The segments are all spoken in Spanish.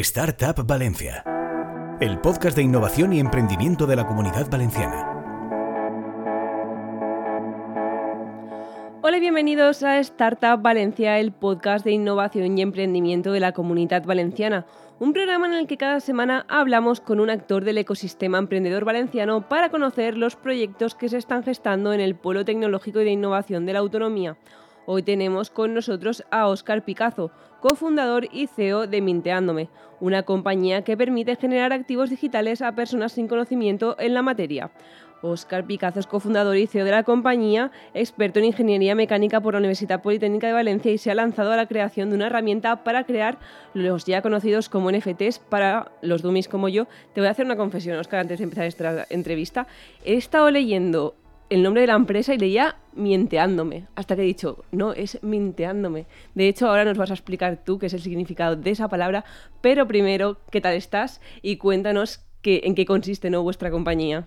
Startup Valencia, el podcast de innovación y emprendimiento de la comunidad valenciana. Hola y bienvenidos a Startup Valencia, el podcast de innovación y emprendimiento de la comunidad valenciana. Un programa en el que cada semana hablamos con un actor del ecosistema emprendedor valenciano para conocer los proyectos que se están gestando en el polo tecnológico y de innovación de la autonomía. Hoy tenemos con nosotros a Óscar Picazo, cofundador y CEO de Minteándome, una compañía que permite generar activos digitales a personas sin conocimiento en la materia. Óscar Picazo es cofundador y CEO de la compañía, experto en ingeniería mecánica por la Universidad Politécnica de Valencia y se ha lanzado a la creación de una herramienta para crear los ya conocidos como NFTs para los dummies como yo. Te voy a hacer una confesión, Óscar, antes de empezar esta entrevista. He estado leyendo el nombre de la empresa y leía mienteándome, hasta que he dicho, no, es minteándome. De hecho, ahora nos vas a explicar tú qué es el significado de esa palabra, pero primero, ¿qué tal estás? Y cuéntanos qué, en qué consiste ¿no? vuestra compañía.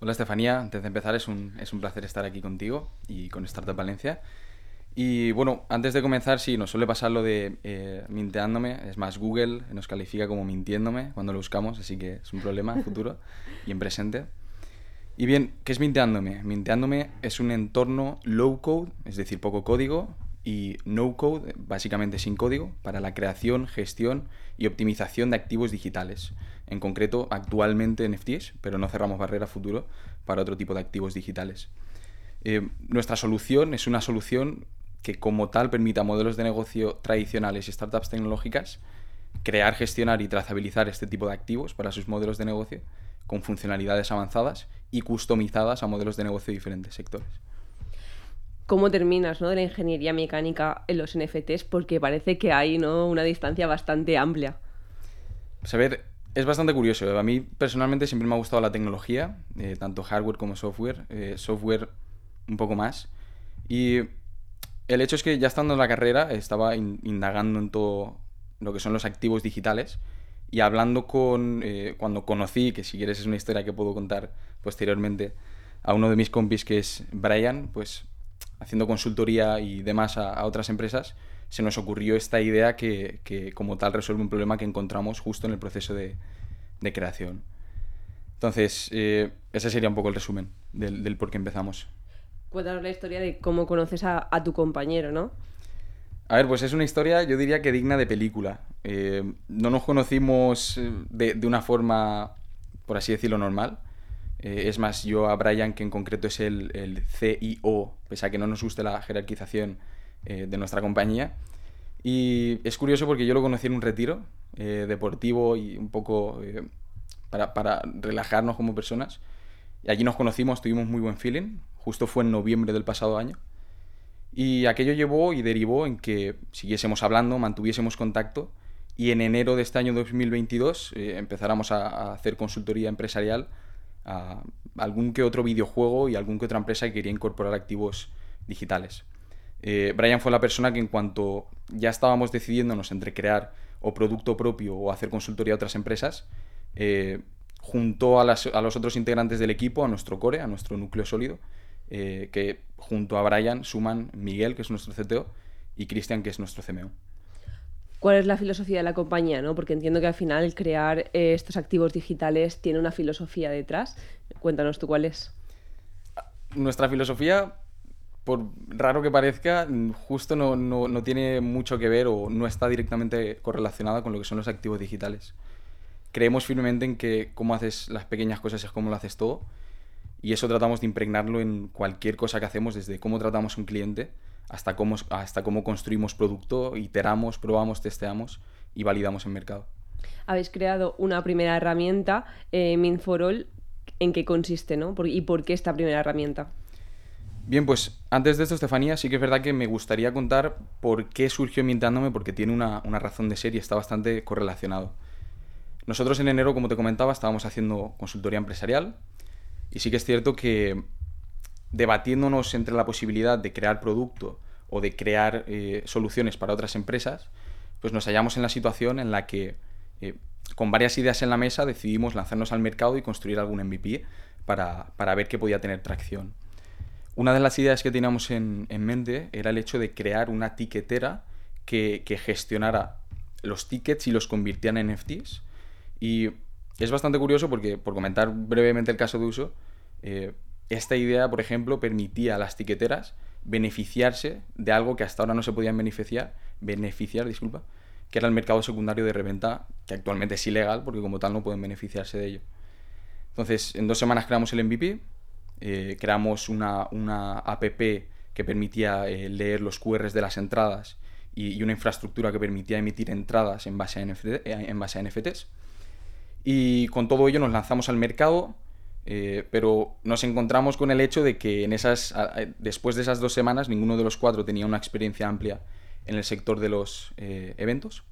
Hola Estefanía, antes de empezar es un, es un placer estar aquí contigo y con Startup Valencia. Y bueno, antes de comenzar, sí, nos suele pasar lo de eh, minteándome. Es más, Google nos califica como mintiéndome cuando lo buscamos, así que es un problema en futuro y en presente. Y bien, ¿qué es Minteándome? Minteándome es un entorno low code, es decir, poco código, y no code, básicamente sin código, para la creación, gestión y optimización de activos digitales. En concreto, actualmente NFTs, pero no cerramos barrera futuro para otro tipo de activos digitales. Eh, nuestra solución es una solución que como tal permite a modelos de negocio tradicionales y startups tecnológicas crear, gestionar y trazabilizar este tipo de activos para sus modelos de negocio con funcionalidades avanzadas y customizadas a modelos de negocio de diferentes sectores. ¿Cómo terminas ¿no? de la ingeniería mecánica en los NFTs? Porque parece que hay ¿no? una distancia bastante amplia. Pues a ver, es bastante curioso. A mí personalmente siempre me ha gustado la tecnología, eh, tanto hardware como software. Eh, software un poco más. Y el hecho es que ya estando en la carrera estaba indagando en todo lo que son los activos digitales y hablando con, eh, cuando conocí, que si quieres es una historia que puedo contar posteriormente, a uno de mis compis que es Brian, pues haciendo consultoría y demás a, otras empresas, se nos ocurrió esta idea que, que, como tal resuelve un problema que encontramos justo en el proceso de, de creación. Entonces, eh, ese sería un poco el resumen del, por qué empezamos. Cuéntanos la historia de cómo conoces a tu compañero, ¿no? A ver, pues es una historia, yo diría que digna de película. Eh, no nos conocimos eh, de, una forma, por así decirlo, normal. Eh, es más, yo a Brian, que en concreto es el, el CIO, pese a que no nos guste la jerarquización de nuestra compañía. Y es curioso porque yo lo conocí en un retiro deportivo y un poco para, para relajarnos como personas. Y allí nos conocimos, tuvimos muy buen feeling. Justo fue en noviembre del pasado año. Y aquello llevó y derivó en que siguiésemos hablando, mantuviésemos contacto y en enero de este año 2022 eh, empezáramos a, hacer consultoría empresarial a algún que otro videojuego y algún que otra empresa que quería incorporar activos digitales. Eh, Brian fue la persona que en cuanto ya estábamos decidiéndonos entre crear o producto propio o hacer consultoría a otras empresas, eh, juntó a, a los otros integrantes del equipo, a nuestro core, a nuestro núcleo sólido, eh, que junto a Brian suman Miguel, que es nuestro CTO, y Cristian, que es nuestro CMO. ¿Cuál es la filosofía de la compañía? ¿no? Porque entiendo que al final crear eh, estos activos digitales tiene una filosofía detrás. Cuéntanos tú cuál es. Nuestra filosofía, por raro que parezca, justo no, no, no, tiene mucho que ver o no está directamente correlacionada con lo que son los activos digitales. Creemos firmemente en que cómo haces las pequeñas cosas es como lo haces todo y eso tratamos de impregnarlo en cualquier cosa que hacemos, desde cómo tratamos a un cliente hasta cómo, hasta cómo construimos producto, iteramos, probamos, testeamos y validamos en mercado. Habéis creado una primera herramienta, eh, Minforol. ¿En qué consiste ¿no? ¿Y por qué esta primera herramienta? Bien, pues antes de esto, Estefanía, sí que es verdad que me gustaría contar por qué surgió Mintándome, porque tiene una, una razón de ser y está bastante correlacionado. Nosotros en enero, como te comentaba, estábamos haciendo consultoría empresarial, y sí que es cierto que debatiéndonos entre la posibilidad de crear producto o de crear eh, soluciones para otras empresas, pues nos hallamos en la situación en la que eh, con varias ideas en la mesa decidimos lanzarnos al mercado y construir algún MVP para, ver qué podía tener tracción. Una de las ideas que teníamos en, mente era el hecho de crear una tiquetera que, gestionara los tickets y los convirtieran en NFTs. Y es bastante curioso porque, por comentar brevemente el caso de uso, eh, esta idea, por ejemplo, permitía a las tiqueteras beneficiarse de algo que hasta ahora no se podían beneficiar, beneficiar, disculpa, que era el mercado secundario de reventa, que actualmente es ilegal porque como tal no pueden beneficiarse de ello. Entonces, en dos semanas creamos el MVP, eh, creamos una, una, app que permitía eh, leer los QRs de las entradas y, una infraestructura que permitía emitir entradas en base, a en base a NFTs. Y con todo ello nos lanzamos al mercado, pero nos encontramos con el hecho de que en esas, después de esas dos semanas ninguno de los cuatro tenía una experiencia amplia en el sector de los eventos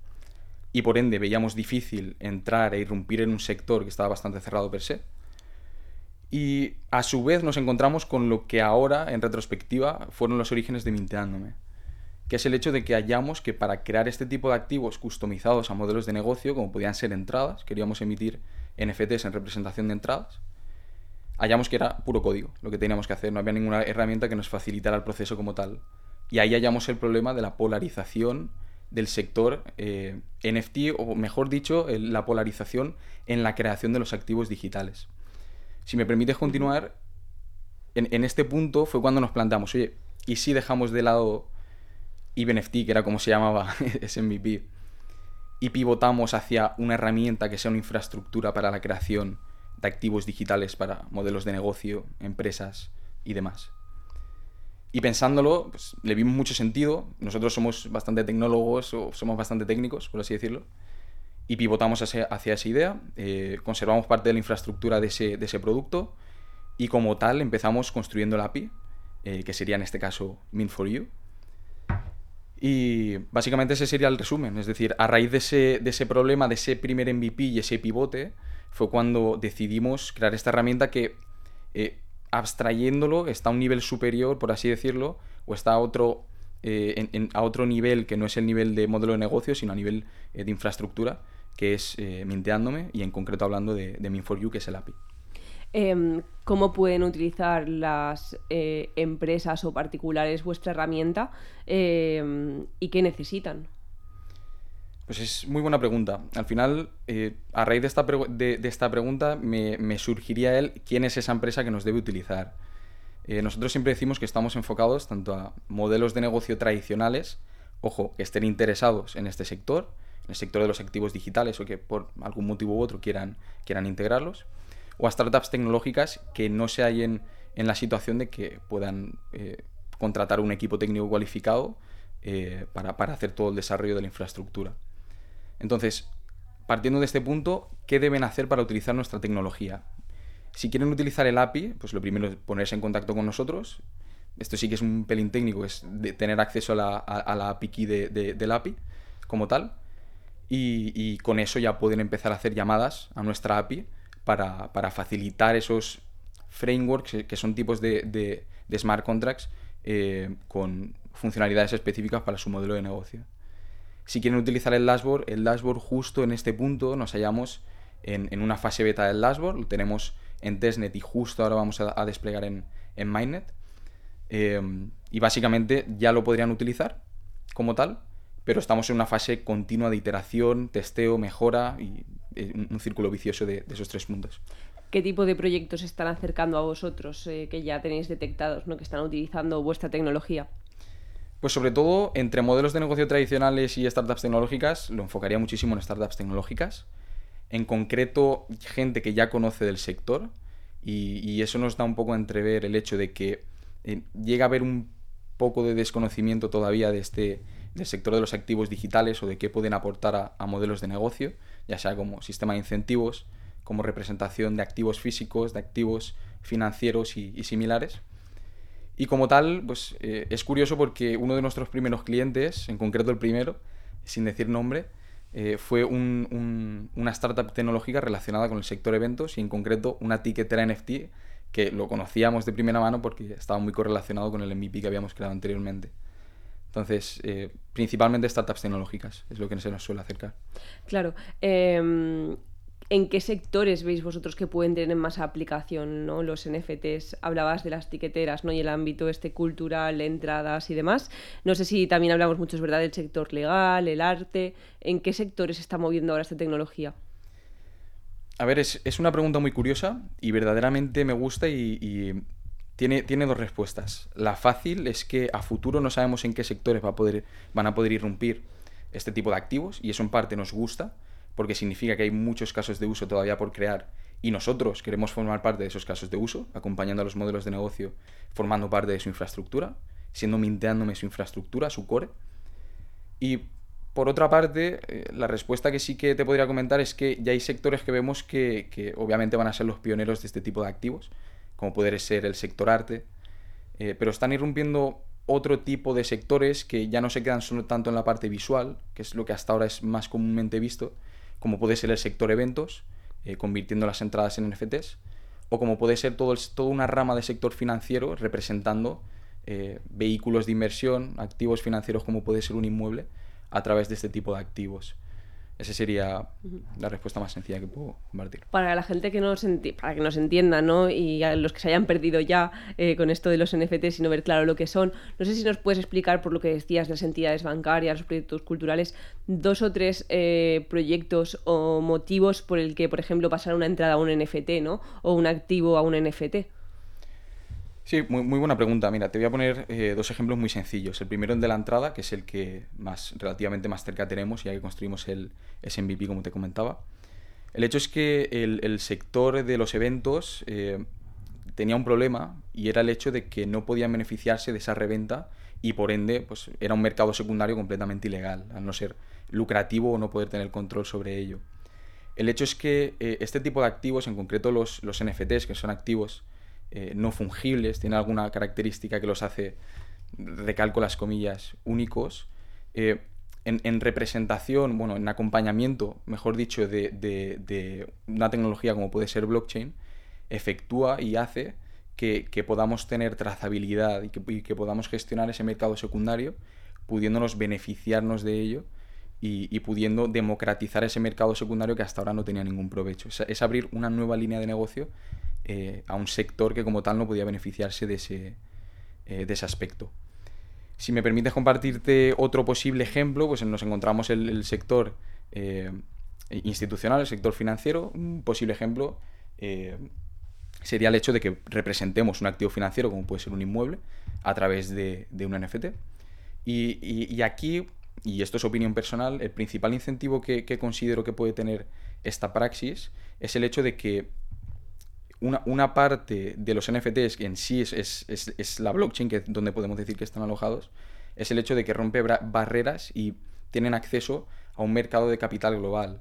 y por ende veíamos difícil entrar e irrumpir en un sector que estaba bastante cerrado per se. Y a su vez nos encontramos con lo que ahora, en retrospectiva, fueron los orígenes de Minteándome, que es el hecho de que hallamos que para crear este tipo de activos customizados a modelos de negocio, como podían ser entradas, queríamos emitir NFTs en representación de entradas, hallamos que era puro código lo que teníamos que hacer, no había ninguna herramienta que nos facilitara el proceso como tal. Y ahí hallamos el problema de la polarización del sector eh, NFT, o mejor dicho, la polarización en la creación de los activos digitales. Si me permites continuar, en, este punto fue cuando nos planteamos, oye, ¿y si dejamos de lado EvenFT, que era como se llamaba ese MVP, y pivotamos hacia una herramienta que sea una infraestructura para la creación de activos digitales para modelos de negocio, empresas y demás? Y pensándolo, pues, le vimos mucho sentido. Nosotros somos bastante tecnólogos o somos bastante técnicos, por así decirlo. Y pivotamos hacia, esa idea, eh, conservamos parte de la infraestructura de ese, producto y como tal empezamos construyendo la API, eh, que sería en este caso Mint4You. Y básicamente ese sería el resumen. Es decir, a raíz de ese, de ese problema, de ese primer MVP y ese pivote, fue cuando decidimos crear esta herramienta que eh, abstrayéndolo, está a un nivel superior, por así decirlo, o está a otro, eh, a otro nivel que no es el nivel de modelo de negocio, sino a nivel eh, de infraestructura, que es Minteándome, y en concreto hablando de, de Min4U, que es el API. Em, ¿Cómo pueden utilizar las empresas o particulares vuestra herramienta em, y qué necesitan? Pues es muy buena pregunta. Al final, eh, a raíz de esta, de, esta pregunta, me, surgiría él quién es esa empresa que nos debe utilizar. Eh, nosotros siempre decimos que estamos enfocados tanto a modelos de negocio tradicionales, ojo, que estén interesados en este sector, en el sector de los activos digitales o que por algún motivo u otro quieran, quieran integrarlos, o a startups tecnológicas que no se hallen en la situación de que puedan eh, contratar un equipo técnico cualificado para, para hacer todo el desarrollo de la infraestructura. Entonces, partiendo de este punto, ¿qué deben hacer para utilizar nuestra tecnología? Si quieren utilizar el API, pues lo primero es ponerse en contacto con nosotros. Esto sí que es un pelín técnico, es de tener acceso a la, API key del API como tal. Y, con eso ya pueden empezar a hacer llamadas a nuestra API para, facilitar esos frameworks que son tipos de, smart contracts eh, con funcionalidades específicas para su modelo de negocio. Si quieren utilizar el dashboard, el dashboard justo en este punto nos hallamos en, una fase beta del dashboard, lo tenemos en testnet y justo ahora vamos a, desplegar en, en Mainnet. Em, y básicamente ya lo podrían utilizar como tal, pero estamos en una fase continua de iteración, testeo, mejora y eh, un, círculo vicioso de, esos tres puntos. ¿Qué tipo de proyectos están acercando a vosotros eh, que ya tenéis detectados, ¿no? que están utilizando vuestra tecnología? Pues sobre todo entre modelos de negocio tradicionales y startups tecnológicas, lo enfocaría muchísimo en startups tecnológicas. En concreto, gente que ya conoce del sector y, eso nos da un poco a entrever el hecho de que eh, llega a haber un poco de desconocimiento todavía de este, del sector de los activos digitales o de qué pueden aportar a, modelos de negocio, ya sea como sistema de incentivos, como representación de activos físicos, de activos financieros y similares. Y como tal, pues eh, es curioso porque uno de nuestros primeros clientes, en concreto el primero, sin decir nombre, eh, fue una startup tecnológica relacionada con el sector eventos y en concreto una tiquetera NFT que lo conocíamos de primera mano porque estaba muy correlacionado con el MVP que habíamos creado anteriormente. Entonces, eh, principalmente startups tecnológicas es lo que se nos suele acercar. Claro. Em, ¿En qué sectores veis vosotros que pueden tener más aplicación ¿no? los NFTs? Hablabas de las tiqueteras ¿no? y el ámbito este cultural, entradas y demás. No sé si también hablamos mucho, es verdad, del sector legal, el arte. ¿En qué sectores se está moviendo ahora esta tecnología? A ver, es, una pregunta muy curiosa y verdaderamente me gusta y, tiene, tiene, dos respuestas. La fácil es que a futuro no sabemos en qué sectores va a poder, van a poder irrumpir este tipo de activos y eso en parte nos gusta porque significa que hay muchos casos de uso todavía por crear y nosotros queremos formar parte de esos casos de uso, acompañando a los modelos de negocio, formando parte de su infraestructura, siendo minteándome su infraestructura, su core. Y por otra parte, eh, la respuesta que sí que te podría comentar es que ya hay sectores que vemos que, obviamente van a ser los pioneros de este tipo de activos, como puede ser el sector arte, eh, pero están irrumpiendo otro tipo de sectores que ya no se quedan solo tanto en la parte visual, que es lo que hasta ahora es más comúnmente visto, como puede ser el sector eventos, eh, convirtiendo las entradas en NFTs, o como puede ser todo toda una rama de sector financiero representando eh, vehículos de inversión, activos financieros como puede ser un inmueble, a través de este tipo de activos. Esa sería la respuesta más sencilla que puedo compartir. Para la gente que nos, para que nos entienda, ¿no? Y a los que se hayan perdido ya eh, con esto de los NFTs y no ver claro lo que son, no sé si nos puedes explicar, por lo que decías, las entidades bancarias, los proyectos culturales, dos o tres eh, proyectos o motivos por el que, por ejemplo, pasar una entrada a un NFT, ¿no? O un activo a un NFT. Sí, muy, buena pregunta. Mira, te voy a poner eh, dos ejemplos muy sencillos. El primero el de la entrada, que es el que más relativamente más cerca tenemos, ya que construimos el SMVP, como te comentaba. El hecho es que el, sector de los eventos eh, tenía un problema y era el hecho de que no podían beneficiarse de esa reventa y por ende pues, era un mercado secundario completamente ilegal, al no ser lucrativo o no poder tener control sobre ello. El hecho es que eh, este tipo de activos, en concreto los, los NFTs, que son activos eh, no fungibles, tiene alguna característica que los hace, recalco las comillas, únicos. Eh, en, representación, bueno, en acompañamiento, mejor dicho, de, una tecnología como puede ser blockchain, efectúa y hace que, podamos tener trazabilidad y que, podamos gestionar ese mercado secundario, pudiéndonos beneficiarnos de ello y, pudiendo democratizar ese mercado secundario que hasta ahora no tenía ningún provecho. es abrir una nueva línea de negocio eh, a un sector que como tal no podía beneficiarse de ese, eh, de ese aspecto. Si me permites compartirte otro posible ejemplo, pues nos encontramos el, el sector eh, institucional, el sector financiero. Un posible ejemplo sería el hecho de que representemos un activo financiero, como puede ser un inmueble, a través de, de un NFT. Y, y, aquí, y esto es opinión personal, el principal incentivo que, considero que puede tener esta praxis es el hecho de que una, parte de los NFTs, que en sí es, la blockchain, que donde podemos decir que están alojados, es el hecho de que rompe barreras y tienen acceso a un mercado de capital global.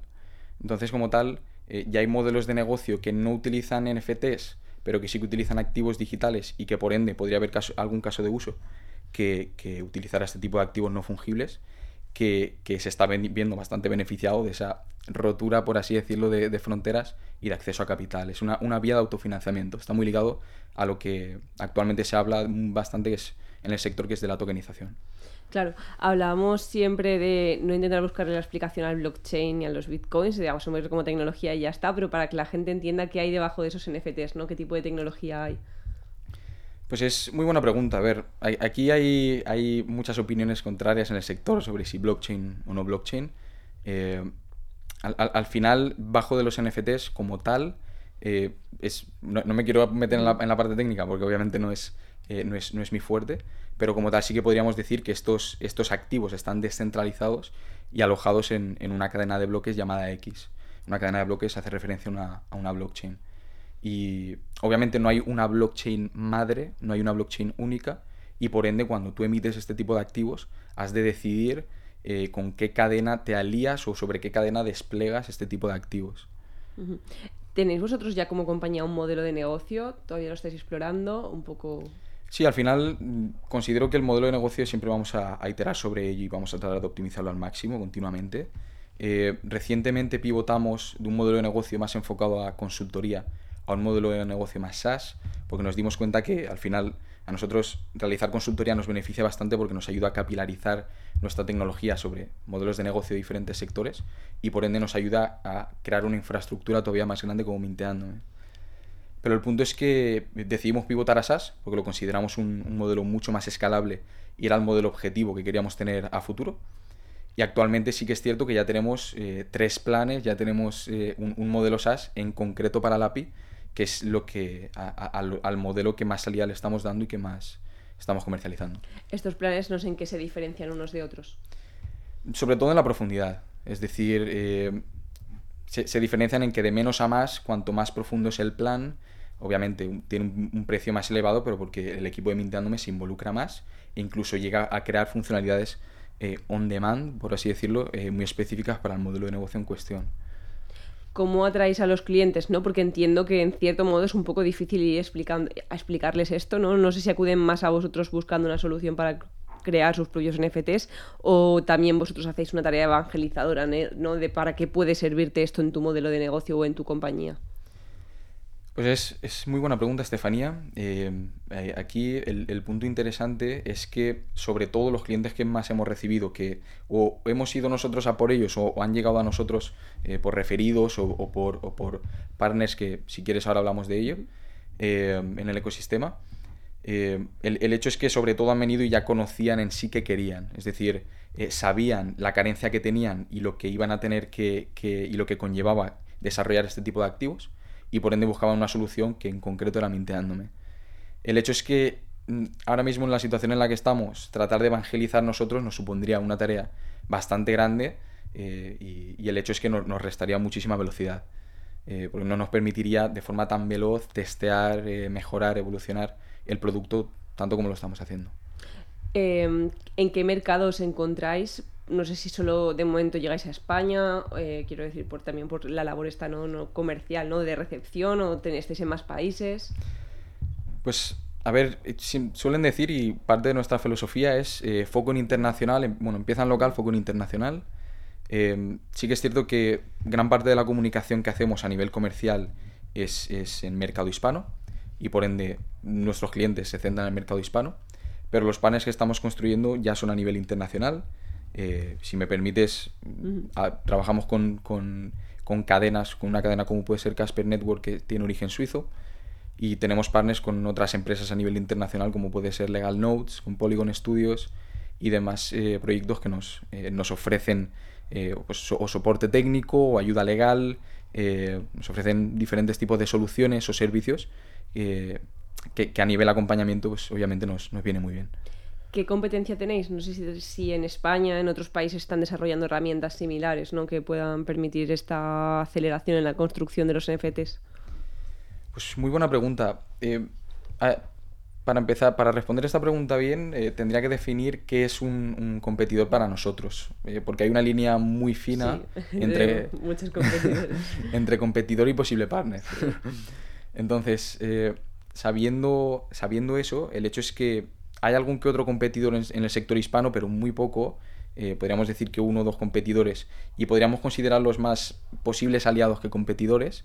Entonces, como tal, eh, ya hay modelos de negocio que no utilizan NFTs, pero que sí que utilizan activos digitales y que por ende podría haber algún caso de uso que, que utilizara este tipo de activos no fungibles que, se está viendo bastante beneficiado de esa rotura, por así decirlo, de, fronteras y de acceso a capital. Es una, vía de autofinanciamiento. Está muy ligado a lo que actualmente se habla bastante es en el sector que es de la tokenización. Claro, hablamos siempre de no intentar buscarle la explicación al blockchain y a los bitcoins, digamos, como tecnología y ya está, pero para que la gente entienda qué hay debajo de esos NFTs, ¿no? ¿Qué tipo de tecnología hay? Pues es muy buena pregunta. A ver, aquí hay, hay muchas opiniones contrarias en el sector sobre si blockchain o no blockchain. Eh, al, final, bajo de los NFTs como tal, eh, es, no, me quiero meter en la, parte técnica porque obviamente no es, eh, no es, no, es, mi fuerte, pero como tal sí que podríamos decir que estos, estos activos están descentralizados y alojados en, en, una cadena de bloques llamada X. Una cadena de bloques hace referencia una, a una blockchain. Y obviamente no hay una blockchain madre, no hay una blockchain única y por ende cuando tú emites este tipo de activos has de decidir eh, con qué cadena te alías o sobre qué cadena desplegas este tipo de activos. ¿Tenéis vosotros ya como compañía un modelo de negocio? ¿Todavía lo estáis explorando? Un poco... Sí, al final mm, considero que el modelo de negocio siempre vamos a, iterar sobre ello y vamos a tratar de optimizarlo al máximo continuamente. Eh, recientemente pivotamos de un modelo de negocio más enfocado a consultoría a un modelo de negocio más SaaS, porque nos dimos cuenta que al final a nosotros realizar consultoría nos beneficia bastante porque nos ayuda a capilarizar nuestra tecnología sobre modelos de negocio de diferentes sectores y por ende nos ayuda a crear una infraestructura todavía más grande como Minteando. Pero el punto es que decidimos pivotar a SaaS porque lo consideramos un, modelo mucho más escalable y era el modelo objetivo que queríamos tener a futuro. Y actualmente sí que es cierto que ya tenemos eh, tres planes, ya tenemos eh, un, modelo SaaS en concreto para la API, que es lo que al, modelo que más salida le estamos dando y que más estamos comercializando. Estos planes no sé en qué se diferencian unos de otros. Sobre todo en la profundidad. Es decir, eh, se, diferencian en que de menos a más, cuanto más profundo es el plan, obviamente tiene un, precio más elevado, pero porque el equipo de Minteándome se involucra más e incluso llega a crear funcionalidades eh, on demand, por así decirlo, eh, muy específicas para el modelo de negocio en cuestión. ¿Cómo atraéis a los clientes? ¿no? Porque entiendo que en cierto modo es un poco difícil ir explicando, explicarles esto, ¿no? No sé si acuden más a vosotros buscando una solución para crear sus propios NFTs o también vosotros hacéis una tarea evangelizadora, ¿no? De para qué puede servirte esto en tu modelo de negocio o en tu compañía. Pues es, muy buena pregunta, Estefanía. Eh, eh, aquí el, punto interesante es que sobre todo los clientes que más hemos recibido, que o hemos ido nosotros a por ellos o, han llegado a nosotros eh, por referidos o, por, partners, que si quieres ahora hablamos de ello, en el ecosistema, el, hecho es que sobre todo han venido y ya conocían en sí que querían. Es decir, sabían la carencia que tenían y lo que iban a tener que, que y lo que conllevaba desarrollar este tipo de activos y por ende buscaban una solución que en concreto era minteándome. El hecho es que mm, ahora mismo en la situación en la que estamos, tratar de evangelizar nosotros nos supondría una tarea bastante grande eh, y, el hecho es que nos, restaría muchísima velocidad, eh, porque no nos permitiría de forma tan veloz testear, eh, mejorar, evolucionar el producto tanto como lo estamos haciendo. Em, ¿En qué mercados encontráis no sé si solo de momento llegáis a España, eh, quiero decir, por, también por la labor esta no, comercial, ¿no? De recepción o tenéis en más países. Pues, a ver, eh, suelen decir, y parte de nuestra filosofía es eh, foco en internacional, em, bueno, empieza en local, foco en internacional. Em, sí que es cierto que gran parte de la comunicación que hacemos a nivel comercial es, es en mercado hispano y por ende nuestros clientes se centran en el mercado hispano, pero los panes que estamos construyendo ya son a nivel internacional eh, si me permites, trabajamos con, cadenas, con una cadena como puede ser Casper Network, que tiene origen suizo, y tenemos partners con otras empresas a nivel internacional, como puede ser Legal Notes, con Polygon Studios y demás eh, proyectos que nos, eh, nos ofrecen pues, o soporte técnico o ayuda legal, nos ofrecen diferentes tipos de soluciones o servicios que, a nivel acompañamiento, pues obviamente nos, nos viene muy bien. ¿Qué competencia tenéis? No sé si, en España, en otros países están desarrollando herramientas similares ¿no? que puedan permitir esta aceleración en la construcción de los NFTs. Pues muy buena pregunta. Eh, para empezar, para responder esta pregunta bien, eh, tendría que definir qué es un, competidor para nosotros, eh, porque hay una línea muy fina entre, entre competidor y posible partner. Entonces, sabiendo, sabiendo eso, el hecho es que hay algún que otro competidor en, el sector hispano, pero muy poco. Eh, podríamos decir que uno o dos competidores y podríamos considerarlos más posibles aliados que competidores.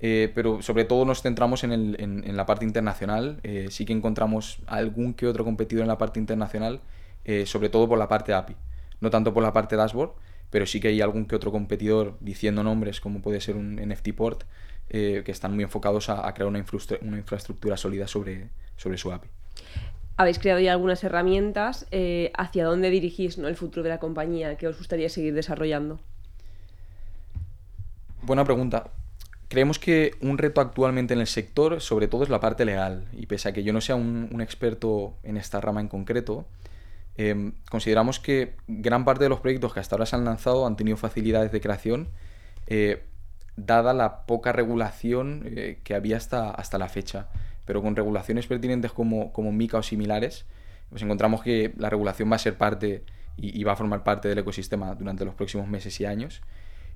Eh, pero sobre todo nos centramos en, la parte internacional. Eh, sí que encontramos algún que otro competidor en la parte internacional, sobre todo por la parte API. No tanto por la parte dashboard, pero sí que hay algún que otro competidor diciendo nombres, como puede ser un NFT port, que están muy enfocados a, crear una, una, infraestructura sólida sobre su API habéis creado ya algunas herramientas. Eh, ¿Hacia dónde dirigís el futuro de la compañía? ¿Qué os gustaría seguir desarrollando? Buena pregunta. Creemos que un reto actualmente en el sector, sobre todo, es la parte legal. Y pese a que yo no sea un, experto en esta rama en concreto, em, consideramos que gran parte de los proyectos que hasta ahora se han lanzado han tenido facilidades de creación, eh, dada la poca regulación eh, que había hasta, hasta la fecha pero con regulaciones pertinentes como, como MICA o similares, pues encontramos que la regulación va a ser parte y, va a formar parte del ecosistema durante los próximos meses y años.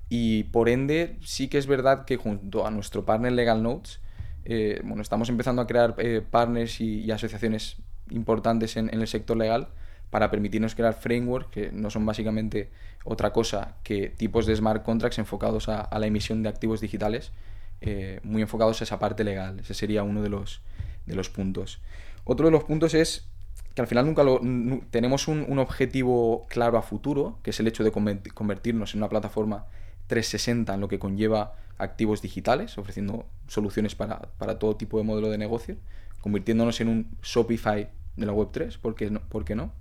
Y por ende, sí que es verdad que junto a nuestro partner Legal Notes, eh, bueno, estamos empezando a crear eh, partners y, asociaciones importantes en, el sector legal para permitirnos crear frameworks que no son básicamente otra cosa que tipos de smart contracts enfocados a, a la emisión de activos digitales eh, muy enfocados a esa parte legal. Ese sería uno de los, de los puntos. Otro de los puntos es que al final nunca lo, tenemos un, objetivo claro a futuro, que es el hecho de convertirnos en una plataforma 360 en lo que conlleva activos digitales, ofreciendo soluciones para, todo tipo de modelo de negocio, convirtiéndonos en un Shopify de la Web3, ¿por qué no? ¿Por qué no?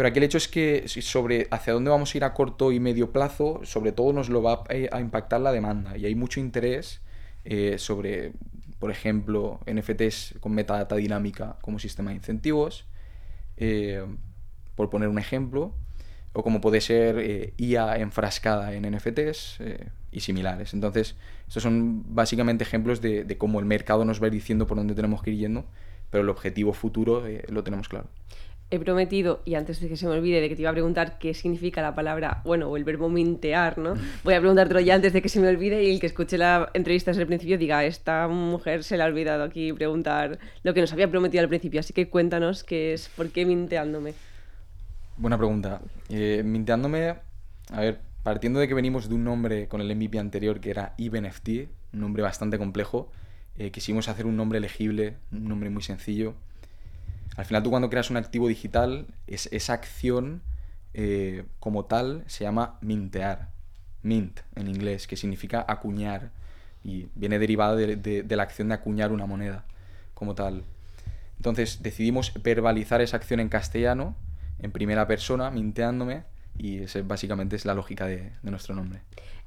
Pero aquí el hecho es que sobre hacia dónde vamos a ir a corto y medio plazo, sobre todo nos lo va a impactar la demanda. Y hay mucho interés eh, sobre, por ejemplo, NFTs con metadata dinámica como sistema de incentivos, eh, por poner un ejemplo, o como puede ser eh, IA enfrascada en NFTs y similares. Entonces, estos son básicamente ejemplos de, de, cómo el mercado nos va diciendo por dónde tenemos que ir yendo, pero el objetivo futuro lo tenemos claro he prometido, y antes de que se me olvide, de que te iba a preguntar qué significa la palabra, bueno, o el verbo mintear, ¿no? Voy a preguntártelo ya antes de que se me olvide y el que escuche la entrevista desde el principio diga, esta mujer se le ha olvidado aquí preguntar lo que nos había prometido al principio, así que cuéntanos qué es, ¿por qué minteándome? Buena pregunta. Eh, minteándome, a ver, partiendo de que venimos de un nombre con el MVP anterior que era EvenFT, un nombre bastante complejo, eh, quisimos hacer un nombre legible, un nombre muy sencillo al final tú cuando creas un activo digital, es, esa acción eh, como tal se llama mintear. Mint en inglés, que significa acuñar. Y viene derivada de, la acción de acuñar una moneda como tal. Entonces decidimos verbalizar esa acción en castellano, en primera persona, minteándome, y esa básicamente es la lógica de nuestro nombre.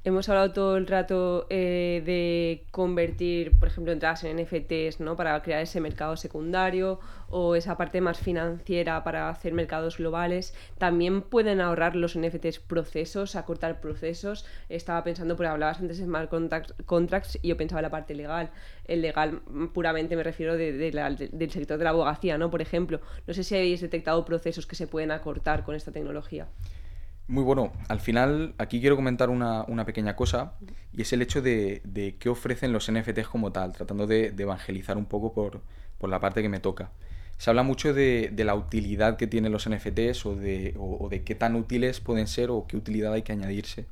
Hemos hablado todo el rato eh, de convertir, por ejemplo, entradas en NFTs, ¿no? Para crear ese mercado secundario o esa parte más financiera para hacer mercados globales. También pueden ahorrar los NFTs procesos, acortar procesos. Estaba pensando, porque hablabas antes de smart contracts y yo pensaba en la parte legal. El legal puramente me refiero del sector de la abogacía, ¿no? Por ejemplo, no sé si habéis detectado procesos que se pueden acortar con esta tecnología. Muy bueno. Al final, aquí quiero comentar una, pequeña cosa, y es el hecho de, de, qué ofrecen los NFTs como tal, tratando de, evangelizar un poco por, la parte que me toca. Se habla mucho de, la utilidad que tienen los NFTs o de, qué tan útiles pueden ser o qué utilidad hay que añadirse.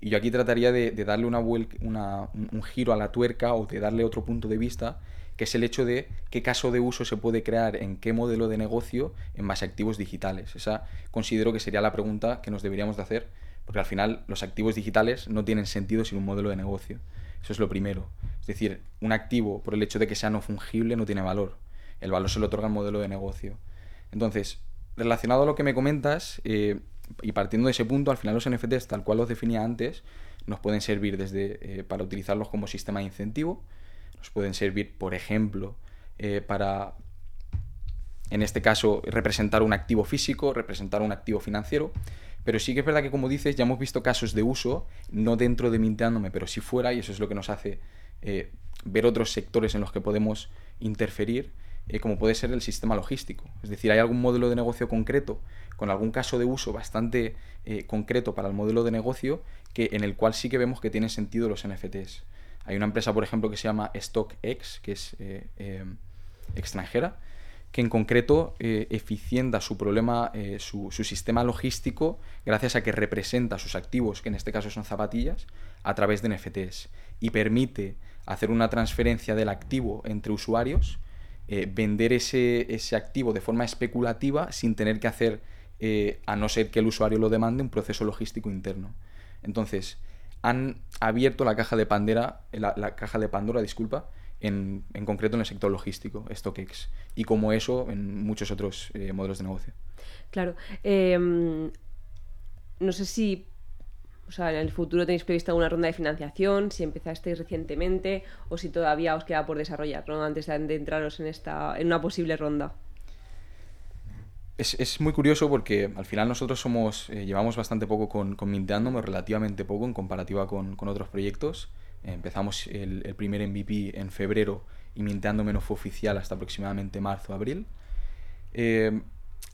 Y yo aquí trataría de, darle un giro a la tuerca o de darle otro punto de vista que es el hecho de qué caso de uso se puede crear en qué modelo de negocio en base a activos digitales. Esa considero que sería la pregunta que nos deberíamos de hacer, porque al final los activos digitales no tienen sentido sin un modelo de negocio. Eso es lo primero. Es decir, un activo, por el hecho de que sea no fungible, no tiene valor. El valor se lo otorga el modelo de negocio. Entonces, relacionado a lo que me comentas, eh, y partiendo de ese punto, al final los NFTs, tal cual los definía antes, nos pueden servir desde eh, para utilizarlos como sistema de incentivo, nos pueden servir, por ejemplo, eh, para, en este caso, representar un activo físico, representar un activo financiero. Pero sí que es verdad que, como dices, ya hemos visto casos de uso, no dentro de Minteándome, pero sí fuera, y eso es lo que nos hace eh, ver otros sectores en los que podemos interferir, eh, como puede ser el sistema logístico. Es decir, hay algún modelo de negocio concreto, con algún caso de uso bastante concreto para el modelo de negocio, que, en el cual sí que vemos que tienen sentido los NFTs. Hay una empresa, por ejemplo, que se llama StockX, que es eh, eh, extranjera, que en concreto eh, eficienta su problema, su, sistema logístico, gracias a que representa sus activos, que en este caso son zapatillas, a través de NFTs y permite hacer una transferencia del activo entre usuarios, vender ese, ese, activo de forma especulativa sin tener que hacer, a no ser que el usuario lo demande, un proceso logístico interno. Entonces, han abierto la caja de Pandora, la, caja de Pandora, disculpa, en, concreto en el sector logístico, StockX, y como eso en muchos otros eh, modelos de negocio. Claro. Em, no sé si o sea, en el futuro tenéis prevista una ronda de financiación, si empezasteis recientemente o si todavía os queda por desarrollar, antes de entraros en, esta, en una posible ronda es, muy curioso porque al final nosotros somos eh, llevamos bastante poco con, con relativamente poco en comparativa con, otros proyectos. empezamos el, primer MVP en febrero y Minteándome no fue oficial hasta aproximadamente marzo-abril. Eh,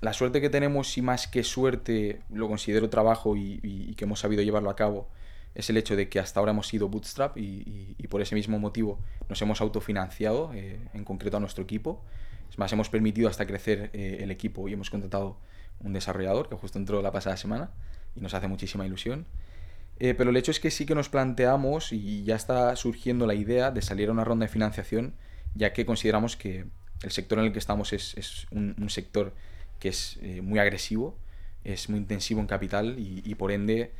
la suerte que tenemos, y más que suerte, lo considero trabajo y, que hemos sabido llevarlo a cabo, es el hecho de que hasta ahora hemos sido bootstrap y, por ese mismo motivo nos hemos autofinanciado, eh, en concreto a nuestro equipo. Es más, hemos permitido hasta crecer eh, el equipo y hemos contratado un desarrollador que justo entró la pasada semana y nos hace muchísima ilusión. Eh, pero el hecho es que sí que nos planteamos y ya está surgiendo la idea de salir a una ronda de financiación, ya que consideramos que el sector en el que estamos es, un, sector que es eh, muy agresivo, es muy intensivo en capital y, por ende,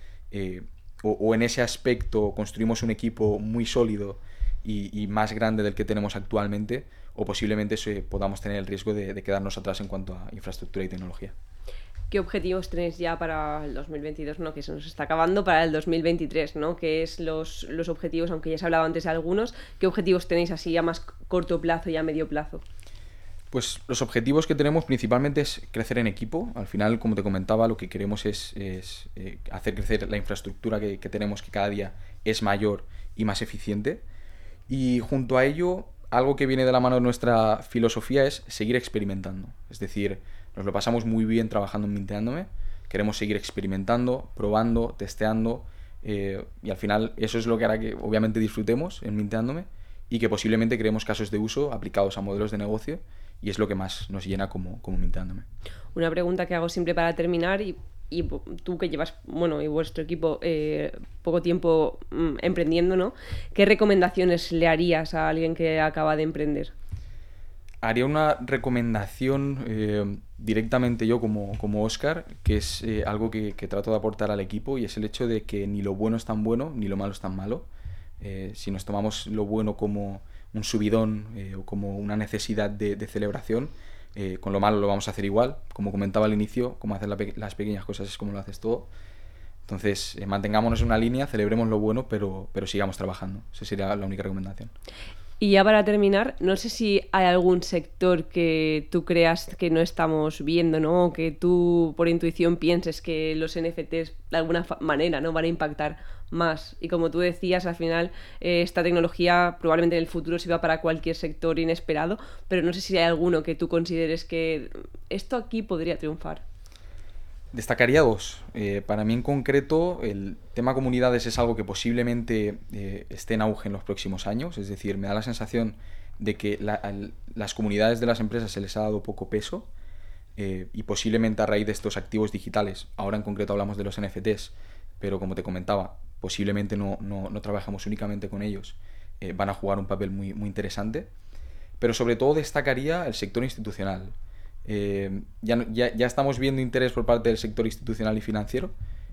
o, en ese aspecto construimos un equipo muy sólido y, más grande del que tenemos actualmente, o posiblemente podamos tener el riesgo de quedarnos atrás en cuanto a infraestructura y tecnología. ¿Qué objetivos tenéis ya para el 2022, ¿no? que se nos está acabando, para el 2023? ¿no? ¿Qué es los, los objetivos, aunque ya se ha hablado antes de algunos, qué objetivos tenéis así a más corto plazo y a medio plazo? Pues los objetivos que tenemos principalmente es crecer en equipo. Al final, como te comentaba, lo que queremos es, eh, hacer crecer la infraestructura que, que, tenemos, que cada día es mayor y más eficiente. Y junto a ello, algo que viene de la mano de nuestra filosofía es seguir experimentando. Es decir, nos lo pasamos muy bien trabajando en Minteándome. Queremos seguir experimentando, probando, testeando. Eh, y al final eso es lo que hará que obviamente disfrutemos en Minteándome y que posiblemente creemos casos de uso aplicados a modelos de negocio y es lo que más nos llena como, como Minteándome. Una pregunta que hago siempre para terminar y, y tú que llevas, bueno, y vuestro equipo eh, poco tiempo mm, emprendiendo, ¿no? ¿Qué recomendaciones le harías a alguien que acaba de emprender? haría una recomendación eh, directamente yo como, como Oscar, que es eh, algo que, trato de aportar al equipo y es el hecho de que ni lo bueno es tan bueno ni lo malo es tan malo. Si nos tomamos lo bueno como un subidón o como una necesidad de, celebración, con lo malo lo vamos a hacer igual. Como comentaba al inicio, como hacer las pequeñas cosas es como lo haces todo. Entonces, mantengámonos en una línea, celebremos lo bueno, pero, pero sigamos trabajando. Esa sería la única recomendación. Y ya para terminar, no sé si hay algún sector que tú creas que no estamos viendo, ¿no? O que tú por intuición pienses que los NFTs de alguna manera no van a impactar más. Y como tú decías, al final eh, esta tecnología probablemente en el futuro sirva para cualquier sector inesperado, pero no sé si hay alguno que tú consideres que esto aquí podría triunfar. Destacaría dos. Eh, para mí en concreto, el tema comunidades es algo que posiblemente eh, esté en auge en los próximos años. Es decir, me da la sensación de que las comunidades de las empresas se les ha dado poco peso eh, y posiblemente a raíz de estos activos digitales, ahora en concreto hablamos de los NFTs, pero como te comentaba, posiblemente no, no, trabajamos únicamente con ellos, van a jugar un papel muy, muy interesante. Pero sobre todo destacaría el sector institucional. Eh, ya, ya, estamos viendo interés por parte del sector institucional y financiero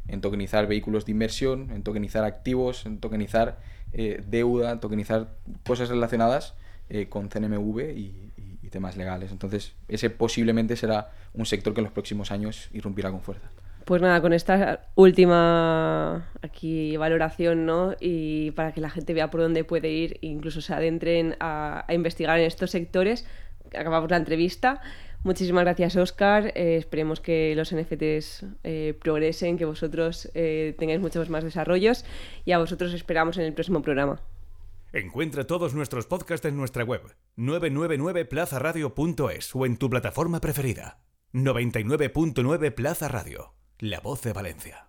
en tokenizar vehículos de inversión, en tokenizar activos, en tokenizar eh, deuda, en tokenizar cosas relacionadas eh, con CNMV y, temas legales. Entonces, ese posiblemente será un sector que en los próximos años irrumpirá con fuerza. Pues nada, con esta última aquí valoración, ¿no? Y para que la gente vea por dónde puede ir, incluso se adentren a, a investigar en estos sectores, acabamos la entrevista. Muchísimas gracias, Oscar. Eh, esperemos que los NFTs eh, progresen, que vosotros eh, tengáis muchos más desarrollos y a vosotros esperamos en el próximo programa. Encuentra todos nuestros podcasts en nuestra web 999plazaradio.es o en tu plataforma preferida. 99.9 Plaza Radio, la voz de Valencia.